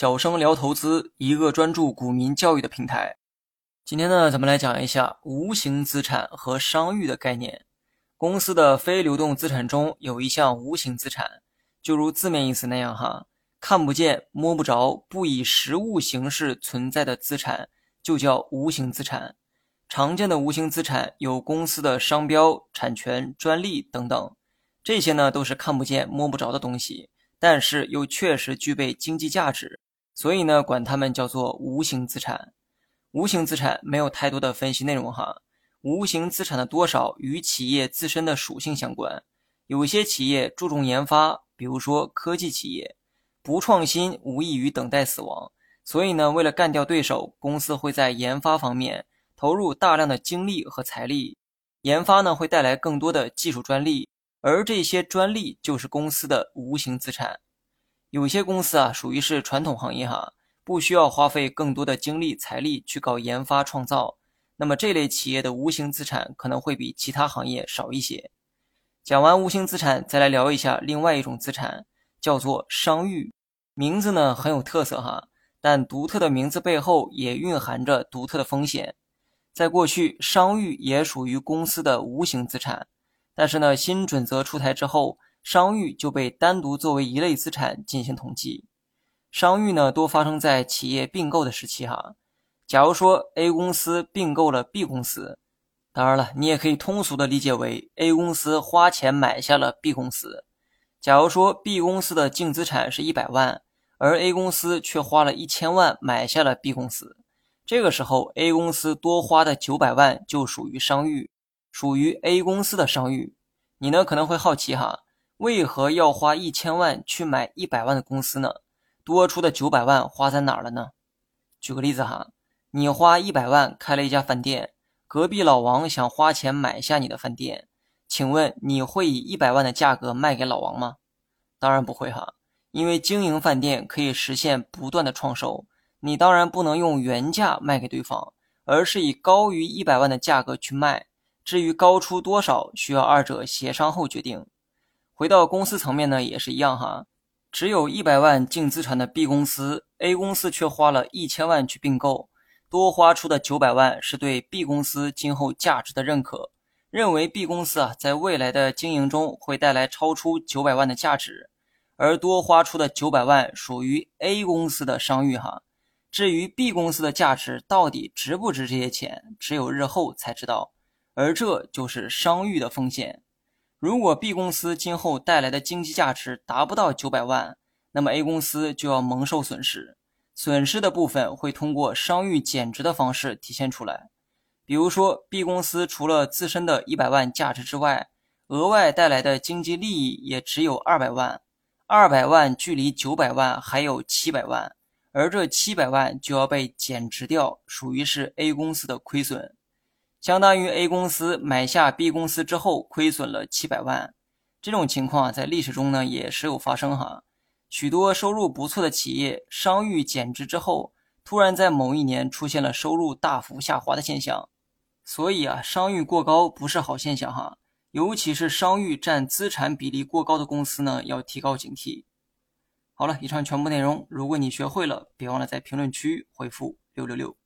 小生聊投资，一个专注股民教育的平台。今天呢，咱们来讲一下无形资产和商誉的概念。公司的非流动资产中有一项无形资产，就如字面意思那样哈，看不见、摸不着、不以实物形式存在的资产，就叫无形资产。常见的无形资产有公司的商标、产权、专利等等，这些呢都是看不见、摸不着的东西。但是又确实具备经济价值，所以呢，管它们叫做无形资产。无形资产没有太多的分析内容哈。无形资产的多少与企业自身的属性相关。有些企业注重研发，比如说科技企业，不创新无异于等待死亡。所以呢，为了干掉对手，公司会在研发方面投入大量的精力和财力。研发呢，会带来更多的技术专利。而这些专利就是公司的无形资产。有些公司啊，属于是传统行业哈，不需要花费更多的精力财力去搞研发创造。那么这类企业的无形资产可能会比其他行业少一些。讲完无形资产，再来聊一下另外一种资产，叫做商誉。名字呢很有特色哈，但独特的名字背后也蕴含着独特的风险。在过去，商誉也属于公司的无形资产。但是呢，新准则出台之后，商誉就被单独作为一类资产进行统计。商誉呢，多发生在企业并购的时期哈。假如说 A 公司并购了 B 公司，当然了，你也可以通俗的理解为 A 公司花钱买下了 B 公司。假如说 B 公司的净资产是一百万，而 A 公司却花了一千万买下了 B 公司，这个时候 A 公司多花的九百万就属于商誉。属于 A 公司的商誉，你呢可能会好奇哈，为何要花一千万去买一百万的公司呢？多出的九百万花在哪儿了呢？举个例子哈，你花一百万开了一家饭店，隔壁老王想花钱买下你的饭店，请问你会以一百万的价格卖给老王吗？当然不会哈，因为经营饭店可以实现不断的创收，你当然不能用原价卖给对方，而是以高于一百万的价格去卖。至于高出多少，需要二者协商后决定。回到公司层面呢，也是一样哈。只有一百万净资产的 B 公司，A 公司却花了一千万去并购，多花出的九百万是对 B 公司今后价值的认可，认为 B 公司啊在未来的经营中会带来超出九百万的价值，而多花出的九百万属于 A 公司的商誉哈。至于 B 公司的价值到底值不值这些钱，只有日后才知道。而这就是商誉的风险。如果 B 公司今后带来的经济价值达不到九百万，那么 A 公司就要蒙受损失。损失的部分会通过商誉减值的方式体现出来。比如说，B 公司除了自身的一百万价值之外，额外带来的经济利益也只有二百万。二百万距离九百万还有七百万，而这七百万就要被减值掉，属于是 A 公司的亏损。相当于 A 公司买下 B 公司之后亏损了七百万，这种情况在历史中呢也时有发生哈。许多收入不错的企业，商誉减值之后，突然在某一年出现了收入大幅下滑的现象。所以啊，商誉过高不是好现象哈，尤其是商誉占资产比例过高的公司呢，要提高警惕。好了，以上全部内容，如果你学会了，别忘了在评论区回复六六六。